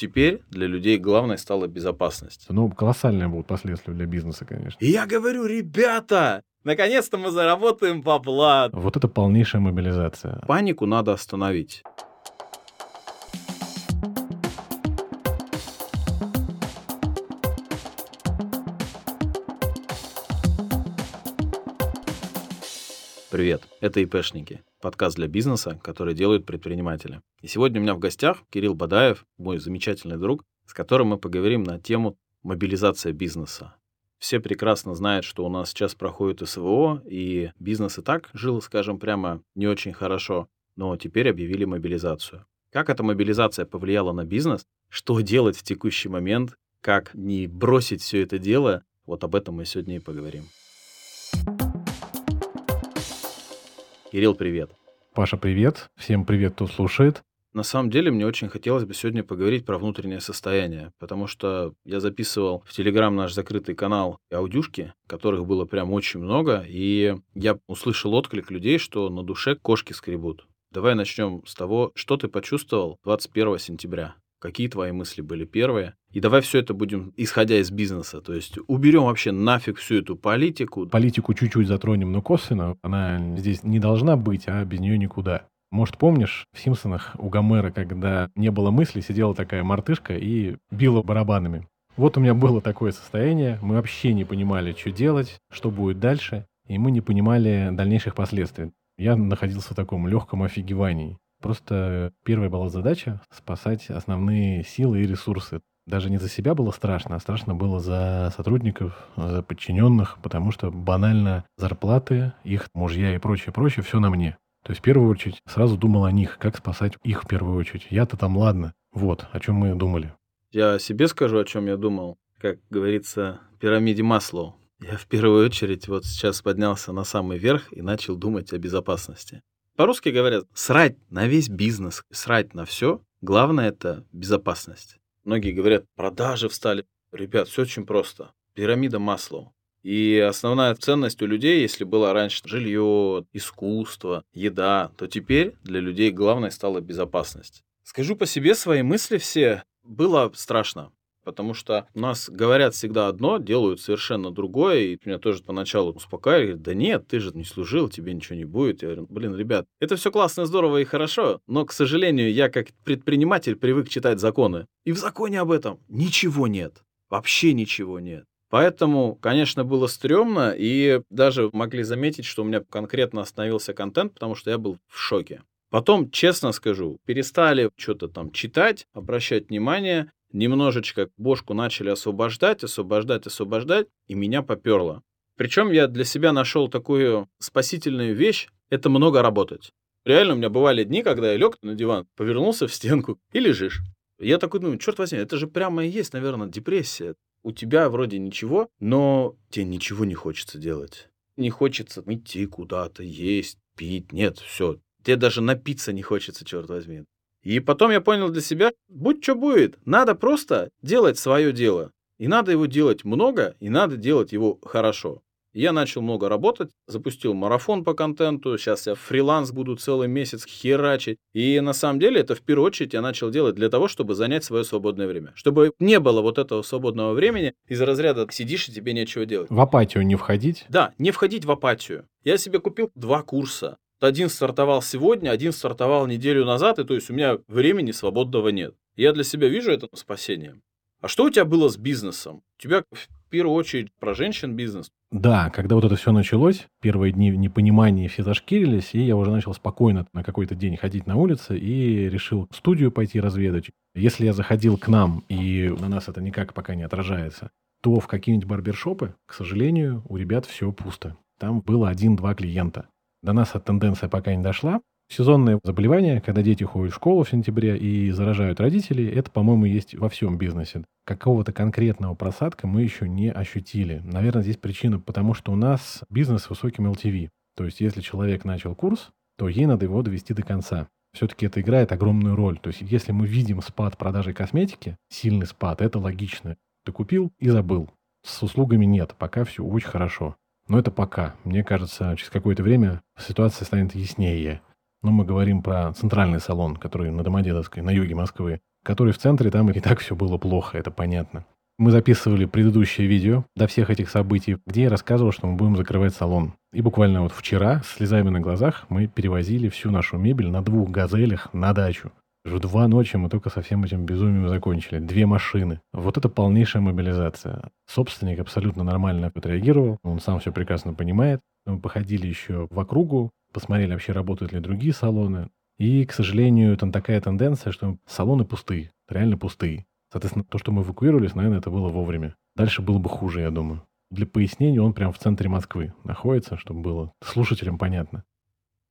Теперь для людей главной стала безопасность. Ну, колоссальные будут последствия для бизнеса, конечно. И я говорю, ребята, наконец-то мы заработаем бабла. Вот это полнейшая мобилизация. Панику надо остановить. Привет, это ИПшники, подкаст для бизнеса, который делают предприниматели. И сегодня у меня в гостях Кирилл Бадаев, мой замечательный друг, с которым мы поговорим на тему мобилизация бизнеса. Все прекрасно знают, что у нас сейчас проходит СВО, и бизнес и так жил, скажем прямо, не очень хорошо, но теперь объявили мобилизацию. Как эта мобилизация повлияла на бизнес? Что делать в текущий момент? Как не бросить все это дело? Вот об этом мы сегодня и поговорим. Кирилл, привет. Паша, привет. Всем привет, кто слушает. На самом деле, мне очень хотелось бы сегодня поговорить про внутреннее состояние, потому что я записывал в Телеграм наш закрытый канал аудюшки, которых было прям очень много, и я услышал отклик людей, что на душе кошки скребут. Давай начнем с того, что ты почувствовал 21 сентября. Какие твои мысли были первые? И давай все это будем, исходя из бизнеса. То есть уберем вообще нафиг всю эту политику. Политику чуть-чуть затронем, но косвенно. Она здесь не должна быть, а без нее никуда. Может, помнишь, в «Симпсонах» у Гомера, когда не было мысли, сидела такая мартышка и била барабанами. Вот у меня было такое состояние. Мы вообще не понимали, что делать, что будет дальше. И мы не понимали дальнейших последствий. Я находился в таком легком офигевании. Просто первая была задача — спасать основные силы и ресурсы. Даже не за себя было страшно, а страшно было за сотрудников, за подчиненных, потому что банально зарплаты, их мужья и прочее, прочее, все на мне. То есть в первую очередь сразу думал о них, как спасать их в первую очередь. Я-то там ладно. Вот, о чем мы думали. Я себе скажу, о чем я думал. Как говорится, пирамиде Маслоу. Я в первую очередь вот сейчас поднялся на самый верх и начал думать о безопасности. По-русски говорят, срать на весь бизнес, срать на все. Главное это безопасность. Многие говорят, продажи встали. Ребят, все очень просто. Пирамида Маслоу. И основная ценность у людей, если было раньше жилье, искусство, еда, то теперь для людей главной стала безопасность. Скажу по себе свои мысли все. Было страшно потому что у нас говорят всегда одно, делают совершенно другое, и меня тоже поначалу успокаивали, да нет, ты же не служил, тебе ничего не будет. Я говорю, блин, ребят, это все классно, здорово и хорошо, но, к сожалению, я как предприниматель привык читать законы, и в законе об этом ничего нет, вообще ничего нет. Поэтому, конечно, было стрёмно, и даже могли заметить, что у меня конкретно остановился контент, потому что я был в шоке. Потом, честно скажу, перестали что-то там читать, обращать внимание, немножечко бошку начали освобождать, освобождать, освобождать, и меня поперло. Причем я для себя нашел такую спасительную вещь — это много работать. Реально, у меня бывали дни, когда я лег на диван, повернулся в стенку и лежишь. Я такой думаю, черт возьми, это же прямо и есть, наверное, депрессия. У тебя вроде ничего, но тебе ничего не хочется делать. Не хочется идти куда-то, есть, пить. Нет, все. Тебе даже напиться не хочется, черт возьми. И потом я понял для себя, будь что будет, надо просто делать свое дело. И надо его делать много, и надо делать его хорошо. Я начал много работать, запустил марафон по контенту, сейчас я фриланс буду целый месяц херачить. И на самом деле это в первую очередь я начал делать для того, чтобы занять свое свободное время. Чтобы не было вот этого свободного времени из разряда сидишь и тебе нечего делать. В апатию не входить? Да, не входить в апатию. Я себе купил два курса. Один стартовал сегодня, один стартовал неделю назад, и то есть у меня времени свободного нет. Я для себя вижу это спасением. А что у тебя было с бизнесом? У тебя в первую очередь про женщин бизнес. Да, когда вот это все началось, первые дни непонимания все зашкирились, и я уже начал спокойно на какой-то день ходить на улице и решил в студию пойти разведать. Если я заходил к нам, и на нас это никак пока не отражается, то в какие-нибудь барбершопы, к сожалению, у ребят все пусто. Там было один-два клиента. До нас эта тенденция пока не дошла. Сезонные заболевания, когда дети ходят в школу в сентябре и заражают родителей, это, по-моему, есть во всем бизнесе. Какого-то конкретного просадка мы еще не ощутили. Наверное, здесь причина, потому что у нас бизнес с высоким LTV. То есть, если человек начал курс, то ей надо его довести до конца. Все-таки это играет огромную роль. То есть, если мы видим спад продажи косметики, сильный спад, это логично. Ты купил и забыл. С услугами нет, пока все очень хорошо. Но это пока. Мне кажется, через какое-то время ситуация станет яснее. Но мы говорим про центральный салон, который на Домодедовской, на юге Москвы. который в центре, там и так все было плохо, это понятно. Мы записывали предыдущее видео до всех этих событий, где я рассказывал, что мы будем закрывать салон. И буквально вот вчера, слезами на глазах, мы перевозили всю нашу мебель на двух «Газелях» на дачу. В два ночи мы только со всем этим безумием закончили. Две машины. Вот это полнейшая мобилизация. Собственник абсолютно нормально отреагировал. Он сам все прекрасно понимает. Мы походили еще в округу, посмотрели вообще, работают ли другие салоны. И, к сожалению, там такая тенденция, что салоны пустые, реально пустые. Соответственно, то, что мы эвакуировались, наверное, это было вовремя. Дальше было бы хуже, я думаю. Для пояснения, он прям в центре Москвы находится, чтобы было слушателям понятно.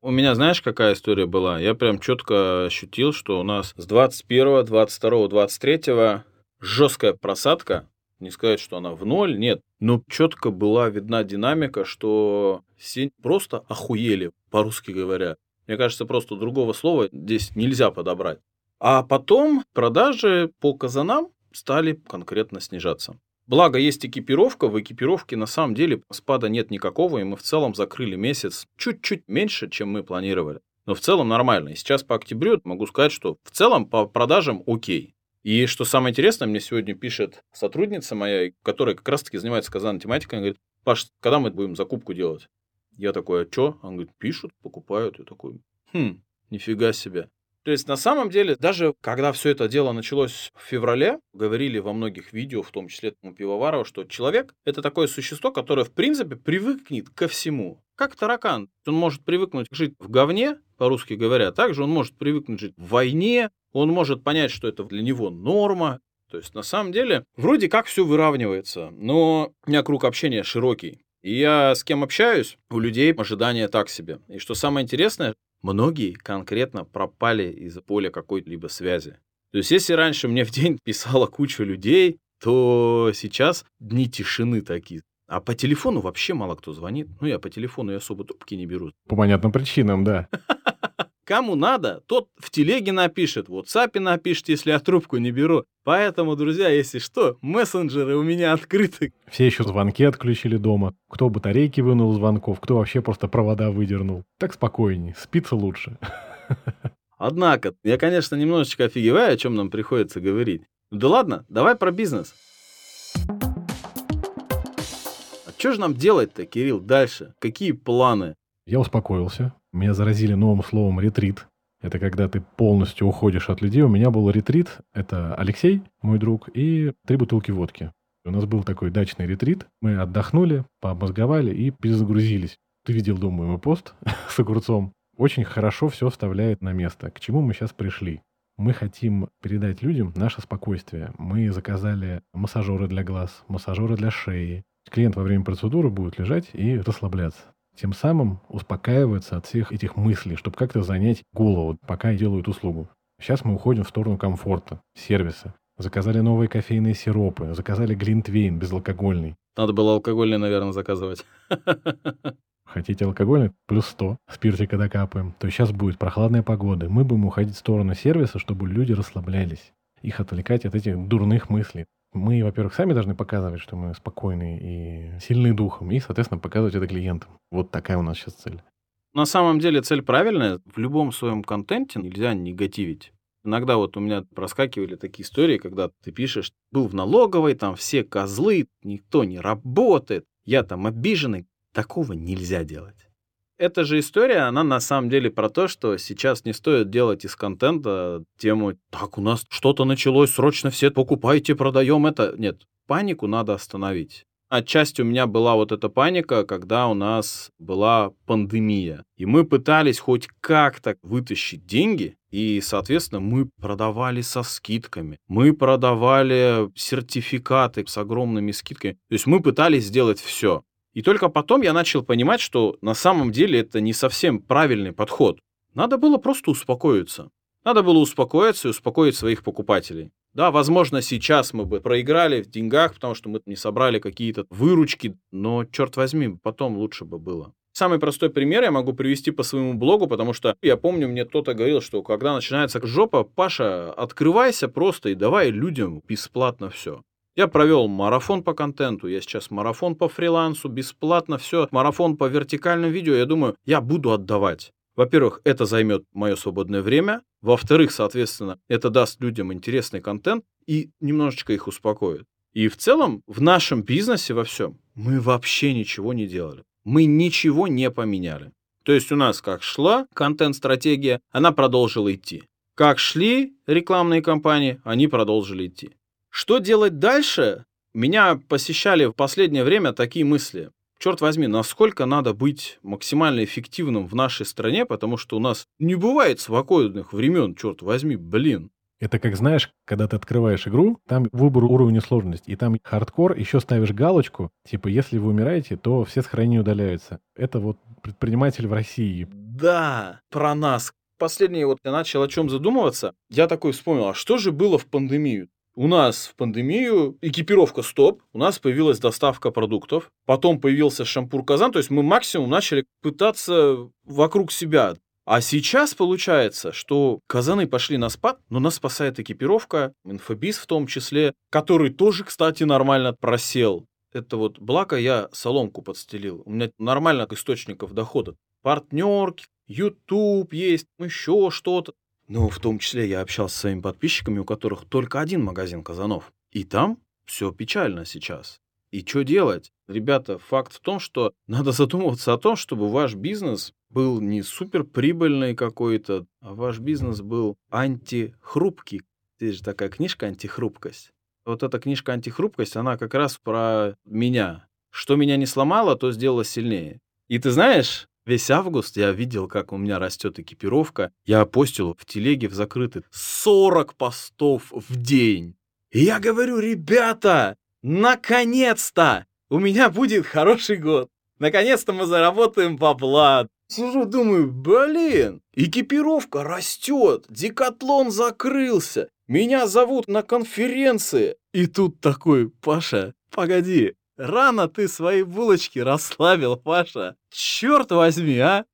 У меня, знаешь, какая история была? Я прям четко ощутил, что у нас с 21, 22, 23 жесткая просадка. Не сказать, что она в ноль, нет. Но четко была видна динамика, что все просто охуели, по-русски говоря. Мне кажется, просто другого слова здесь нельзя подобрать. А потом продажи по казанам стали конкретно снижаться. Благо, есть экипировка, в экипировке на самом деле спада нет никакого, и мы в целом закрыли месяц чуть-чуть меньше, чем мы планировали. Но в целом нормально. И сейчас по октябрю могу сказать, что в целом по продажам окей. И что самое интересное, мне сегодня пишет сотрудница моя, которая как раз-таки занимается казан тематикой, она говорит, Паш, когда мы будем закупку делать? Я такой, а что? Он говорит, пишут, покупают. Я такой, хм, нифига себе. То есть на самом деле, даже когда все это дело началось в феврале, говорили во многих видео, в том числе у Пивоварова, что человек — это такое существо, которое, в принципе, привыкнет ко всему. Как таракан. Он может привыкнуть жить в говне, по-русски говоря, также он может привыкнуть жить в войне, он может понять, что это для него норма. То есть, на самом деле, вроде как все выравнивается, но у меня круг общения широкий. И я с кем общаюсь, у людей ожидания так себе. И что самое интересное, многие конкретно пропали из поля какой-либо связи. То есть, если раньше мне в день писала куча людей, то сейчас дни тишины такие. А по телефону вообще мало кто звонит. Ну, я по телефону и особо трубки не беру. По понятным причинам, да. Кому надо, тот в телеге напишет, в WhatsApp напишет, если я трубку не беру. Поэтому, друзья, если что, мессенджеры у меня открыты. Все еще звонки отключили дома. Кто батарейки вынул звонков, кто вообще просто провода выдернул. Так спокойней, спится лучше. Однако, я, конечно, немножечко офигеваю, о чем нам приходится говорить. Да ладно, давай про бизнес. А что же нам делать-то, Кирилл, дальше? Какие планы? Я успокоился. Меня заразили новым словом ретрит. Это когда ты полностью уходишь от людей. У меня был ретрит. Это Алексей, мой друг, и три бутылки водки. У нас был такой дачный ретрит. Мы отдохнули, пообмозговали и перезагрузились. Ты видел, думаю, мой пост с огурцом. Очень хорошо все вставляет на место. К чему мы сейчас пришли? Мы хотим передать людям наше спокойствие. Мы заказали массажеры для глаз, массажеры для шеи. Клиент во время процедуры будет лежать и расслабляться тем самым успокаивается от всех этих мыслей, чтобы как-то занять голову, пока делают услугу. Сейчас мы уходим в сторону комфорта, сервиса. Заказали новые кофейные сиропы, заказали глинтвейн безалкогольный. Надо было алкогольный, наверное, заказывать. Хотите алкогольный? Плюс 100. Спиртика докапаем. То сейчас будет прохладная погода. Мы будем уходить в сторону сервиса, чтобы люди расслаблялись. Их отвлекать от этих дурных мыслей. Мы, во-первых, сами должны показывать, что мы спокойные и сильные духом, и, соответственно, показывать это клиентам. Вот такая у нас сейчас цель. На самом деле цель правильная. В любом своем контенте нельзя негативить. Иногда вот у меня проскакивали такие истории, когда ты пишешь, был в налоговой, там все козлы, никто не работает, я там обиженный. Такого нельзя делать эта же история, она на самом деле про то, что сейчас не стоит делать из контента тему «так, у нас что-то началось, срочно все покупайте, продаем это». Нет, панику надо остановить. Отчасти у меня была вот эта паника, когда у нас была пандемия. И мы пытались хоть как-то вытащить деньги, и, соответственно, мы продавали со скидками. Мы продавали сертификаты с огромными скидками. То есть мы пытались сделать все. И только потом я начал понимать, что на самом деле это не совсем правильный подход. Надо было просто успокоиться. Надо было успокоиться и успокоить своих покупателей. Да, возможно, сейчас мы бы проиграли в деньгах, потому что мы не собрали какие-то выручки, но, черт возьми, потом лучше бы было. Самый простой пример я могу привести по своему блогу, потому что я помню, мне кто-то говорил, что когда начинается жопа, Паша, открывайся просто и давай людям бесплатно все. Я провел марафон по контенту, я сейчас марафон по фрилансу, бесплатно все, марафон по вертикальным видео. Я думаю, я буду отдавать. Во-первых, это займет мое свободное время. Во-вторых, соответственно, это даст людям интересный контент и немножечко их успокоит. И в целом в нашем бизнесе во всем мы вообще ничего не делали. Мы ничего не поменяли. То есть у нас как шла контент-стратегия, она продолжила идти. Как шли рекламные кампании, они продолжили идти. Что делать дальше? Меня посещали в последнее время такие мысли. Черт возьми, насколько надо быть максимально эффективным в нашей стране, потому что у нас не бывает спокойных времен, черт возьми, блин. Это как, знаешь, когда ты открываешь игру, там выбор уровня сложности, и там хардкор, еще ставишь галочку, типа, если вы умираете, то все сохранения удаляются. Это вот предприниматель в России. Да, про нас. Последнее вот я начал о чем задумываться. Я такой вспомнил, а что же было в пандемию? У нас в пандемию экипировка стоп, у нас появилась доставка продуктов, потом появился шампур казан, то есть мы максимум начали пытаться вокруг себя а сейчас получается, что казаны пошли на спад, но нас спасает экипировка, инфобиз в том числе, который тоже, кстати, нормально просел. Это вот благо я соломку подстелил. У меня нормально источников дохода. Партнерки, YouTube есть, еще что-то. Но в том числе я общался с своими подписчиками, у которых только один магазин казанов. И там все печально сейчас. И что делать? Ребята, факт в том, что надо задумываться о том, чтобы ваш бизнес был не супер прибыльный какой-то, а ваш бизнес был антихрупкий. Здесь же такая книжка «Антихрупкость». Вот эта книжка «Антихрупкость», она как раз про меня. Что меня не сломало, то сделало сильнее. И ты знаешь, весь август я видел, как у меня растет экипировка. Я постил в телеге в закрытый 40 постов в день. И я говорю, ребята, наконец-то у меня будет хороший год. Наконец-то мы заработаем бабла. Сижу, думаю, блин, экипировка растет, декатлон закрылся, меня зовут на конференции. И тут такой, Паша, погоди, рано ты свои булочки расслабил, Паша. Черт возьми, а?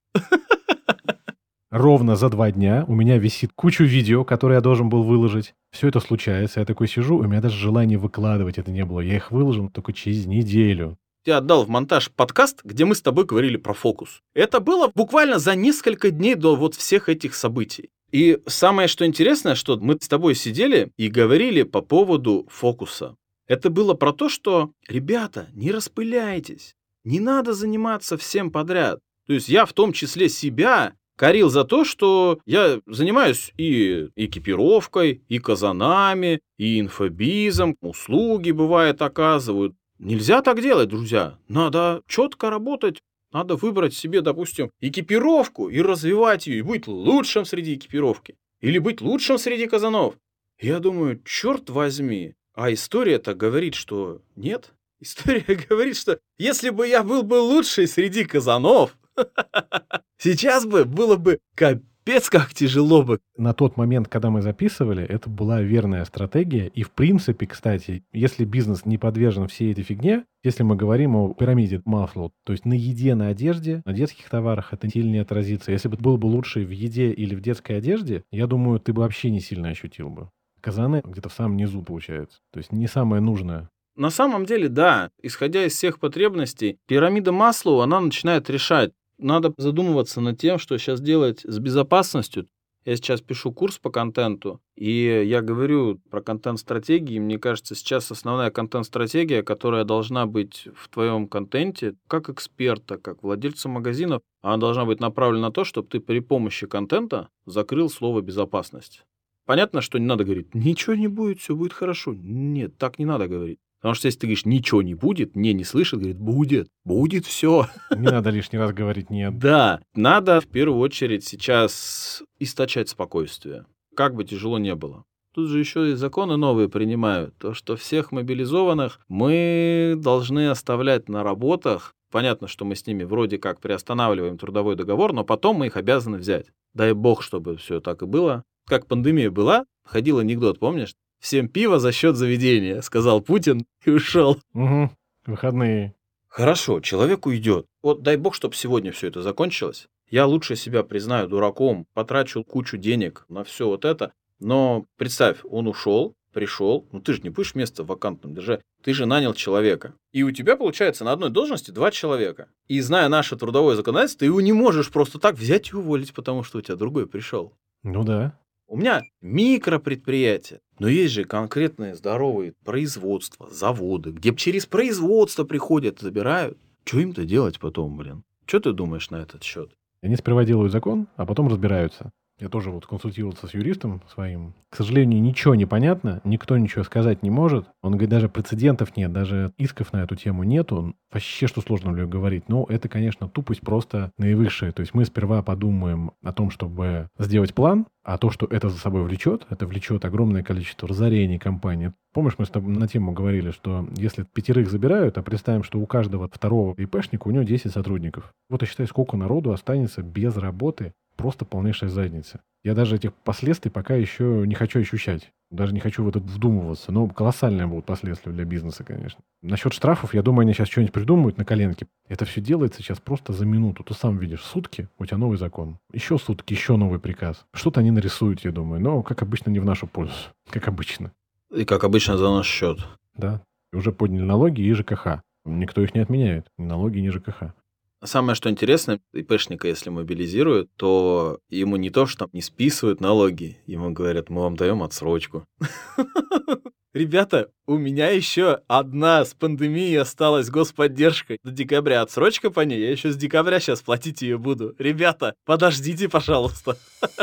Ровно за два дня у меня висит кучу видео, которые я должен был выложить. Все это случается. Я такой сижу, у меня даже желания выкладывать это не было. Я их выложил только через неделю я отдал в монтаж подкаст, где мы с тобой говорили про фокус. Это было буквально за несколько дней до вот всех этих событий. И самое, что интересное, что мы с тобой сидели и говорили по поводу фокуса. Это было про то, что, ребята, не распыляйтесь, не надо заниматься всем подряд. То есть я в том числе себя корил за то, что я занимаюсь и экипировкой, и казанами, и инфобизом, услуги, бывает, оказывают. Нельзя так делать, друзья. Надо четко работать. Надо выбрать себе, допустим, экипировку и развивать ее, и быть лучшим среди экипировки. Или быть лучшим среди казанов. Я думаю, черт возьми. А история-то говорит, что нет. История говорит, что если бы я был бы лучший среди казанов, сейчас бы было бы капец как тяжело бы. На тот момент, когда мы записывали, это была верная стратегия. И в принципе, кстати, если бизнес не подвержен всей этой фигне, если мы говорим о пирамиде Маслоу, то есть на еде, на одежде, на детских товарах это сильно отразится. Если бы был бы лучше в еде или в детской одежде, я думаю, ты бы вообще не сильно ощутил бы. Казаны где-то в самом низу получается. То есть не самое нужное. На самом деле, да, исходя из всех потребностей, пирамида Маслоу, она начинает решать, надо задумываться над тем, что сейчас делать с безопасностью. Я сейчас пишу курс по контенту, и я говорю про контент-стратегии. Мне кажется, сейчас основная контент-стратегия, которая должна быть в твоем контенте, как эксперта, как владельца магазинов, она должна быть направлена на то, чтобы ты при помощи контента закрыл слово «безопасность». Понятно, что не надо говорить, ничего не будет, все будет хорошо. Нет, так не надо говорить. Потому что если ты говоришь, ничего не будет, не, не слышит, говорит, будет, будет все. Не надо лишний раз говорить нет. Да, надо в первую очередь сейчас источать спокойствие, как бы тяжело не было. Тут же еще и законы новые принимают. То, что всех мобилизованных мы должны оставлять на работах. Понятно, что мы с ними вроде как приостанавливаем трудовой договор, но потом мы их обязаны взять. Дай бог, чтобы все так и было. Как пандемия была, ходил анекдот, помнишь? Всем пиво за счет заведения, сказал Путин и ушел. Угу. Выходные. Хорошо, человек уйдет. Вот дай бог, чтобы сегодня все это закончилось. Я лучше себя признаю дураком, потрачу кучу денег на все вот это. Но представь, он ушел, пришел, ну ты же не будешь место вакантным держать, ты же нанял человека. И у тебя получается на одной должности два человека. И зная наше трудовое законодательство, ты его не можешь просто так взять и уволить, потому что у тебя другой пришел. Ну да. У меня микропредприятие, но есть же конкретные здоровые производства, заводы, где через производство приходят, забирают. Что им-то делать потом, блин? Что ты думаешь на этот счет? Они сперва делают закон, а потом разбираются. Я тоже вот консультировался с юристом своим. К сожалению, ничего не понятно, никто ничего сказать не может. Он говорит, даже прецедентов нет, даже исков на эту тему нету. Вообще, что сложно говорить. Но это, конечно, тупость просто наивысшая. То есть мы сперва подумаем о том, чтобы сделать план, а то, что это за собой влечет, это влечет огромное количество разорений компании. Помнишь, мы с тобой на тему говорили, что если пятерых забирают, а представим, что у каждого второго ИПшника у него 10 сотрудников. Вот и считай, сколько народу останется без работы просто полнейшая задница. Я даже этих последствий пока еще не хочу ощущать. Даже не хочу в это вдумываться. Но колоссальные будут последствия для бизнеса, конечно. Насчет штрафов, я думаю, они сейчас что-нибудь придумают на коленке. Это все делается сейчас просто за минуту. Ты сам видишь, сутки, у тебя новый закон. Еще сутки, еще новый приказ. Что-то они нарисуют, я думаю. Но, как обычно, не в нашу пользу. Как обычно. И как обычно за наш счет. Да. Уже подняли налоги и ЖКХ. Никто их не отменяет. Ни налоги, ни ЖКХ. Самое, что интересно, ИПшника, если мобилизируют, то ему не то, что не списывают налоги, ему говорят, мы вам даем отсрочку. Ребята, у меня еще одна с пандемией осталась господдержка до декабря. Отсрочка по ней, я еще с декабря сейчас платить ее буду. Ребята, подождите, пожалуйста.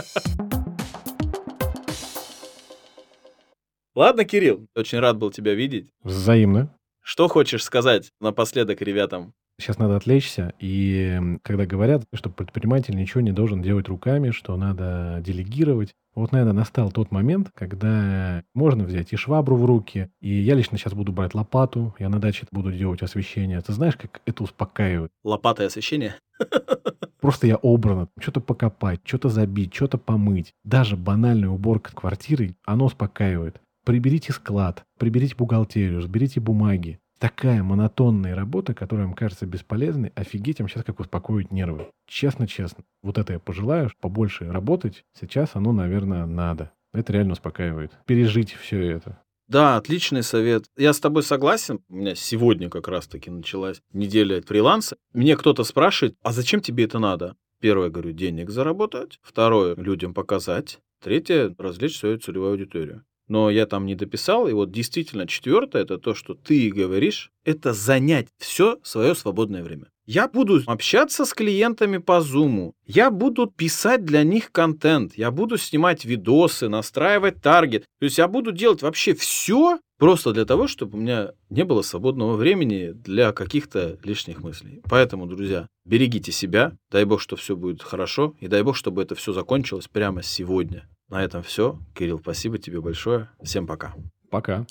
Ладно, Кирилл, очень рад был тебя видеть. Взаимно. Что хочешь сказать напоследок ребятам? Сейчас надо отвлечься, и когда говорят, что предприниматель ничего не должен делать руками, что надо делегировать, вот, наверное, настал тот момент, когда можно взять и швабру в руки, и я лично сейчас буду брать лопату, я на даче буду делать освещение. Ты знаешь, как это успокаивает? Лопата и освещение? Просто я обрано. Что-то покопать, что-то забить, что-то помыть. Даже банальная уборка квартиры, оно успокаивает. Приберите склад, приберите бухгалтерию, сберите бумаги такая монотонная работа, которая вам кажется бесполезной, офигеть, им сейчас как успокоить нервы. Честно-честно. Вот это я пожелаю, побольше работать. Сейчас оно, наверное, надо. Это реально успокаивает. Пережить все это. Да, отличный совет. Я с тобой согласен. У меня сегодня как раз-таки началась неделя фриланса. Мне кто-то спрашивает, а зачем тебе это надо? Первое, говорю, денег заработать. Второе, людям показать. Третье, развлечь свою целевую аудиторию но я там не дописал. И вот действительно четвертое, это то, что ты говоришь, это занять все свое свободное время. Я буду общаться с клиентами по Zoom, я буду писать для них контент, я буду снимать видосы, настраивать таргет. То есть я буду делать вообще все просто для того, чтобы у меня не было свободного времени для каких-то лишних мыслей. Поэтому, друзья, берегите себя, дай бог, что все будет хорошо, и дай бог, чтобы это все закончилось прямо сегодня. На этом все. Кирилл, спасибо тебе большое. Всем пока. Пока.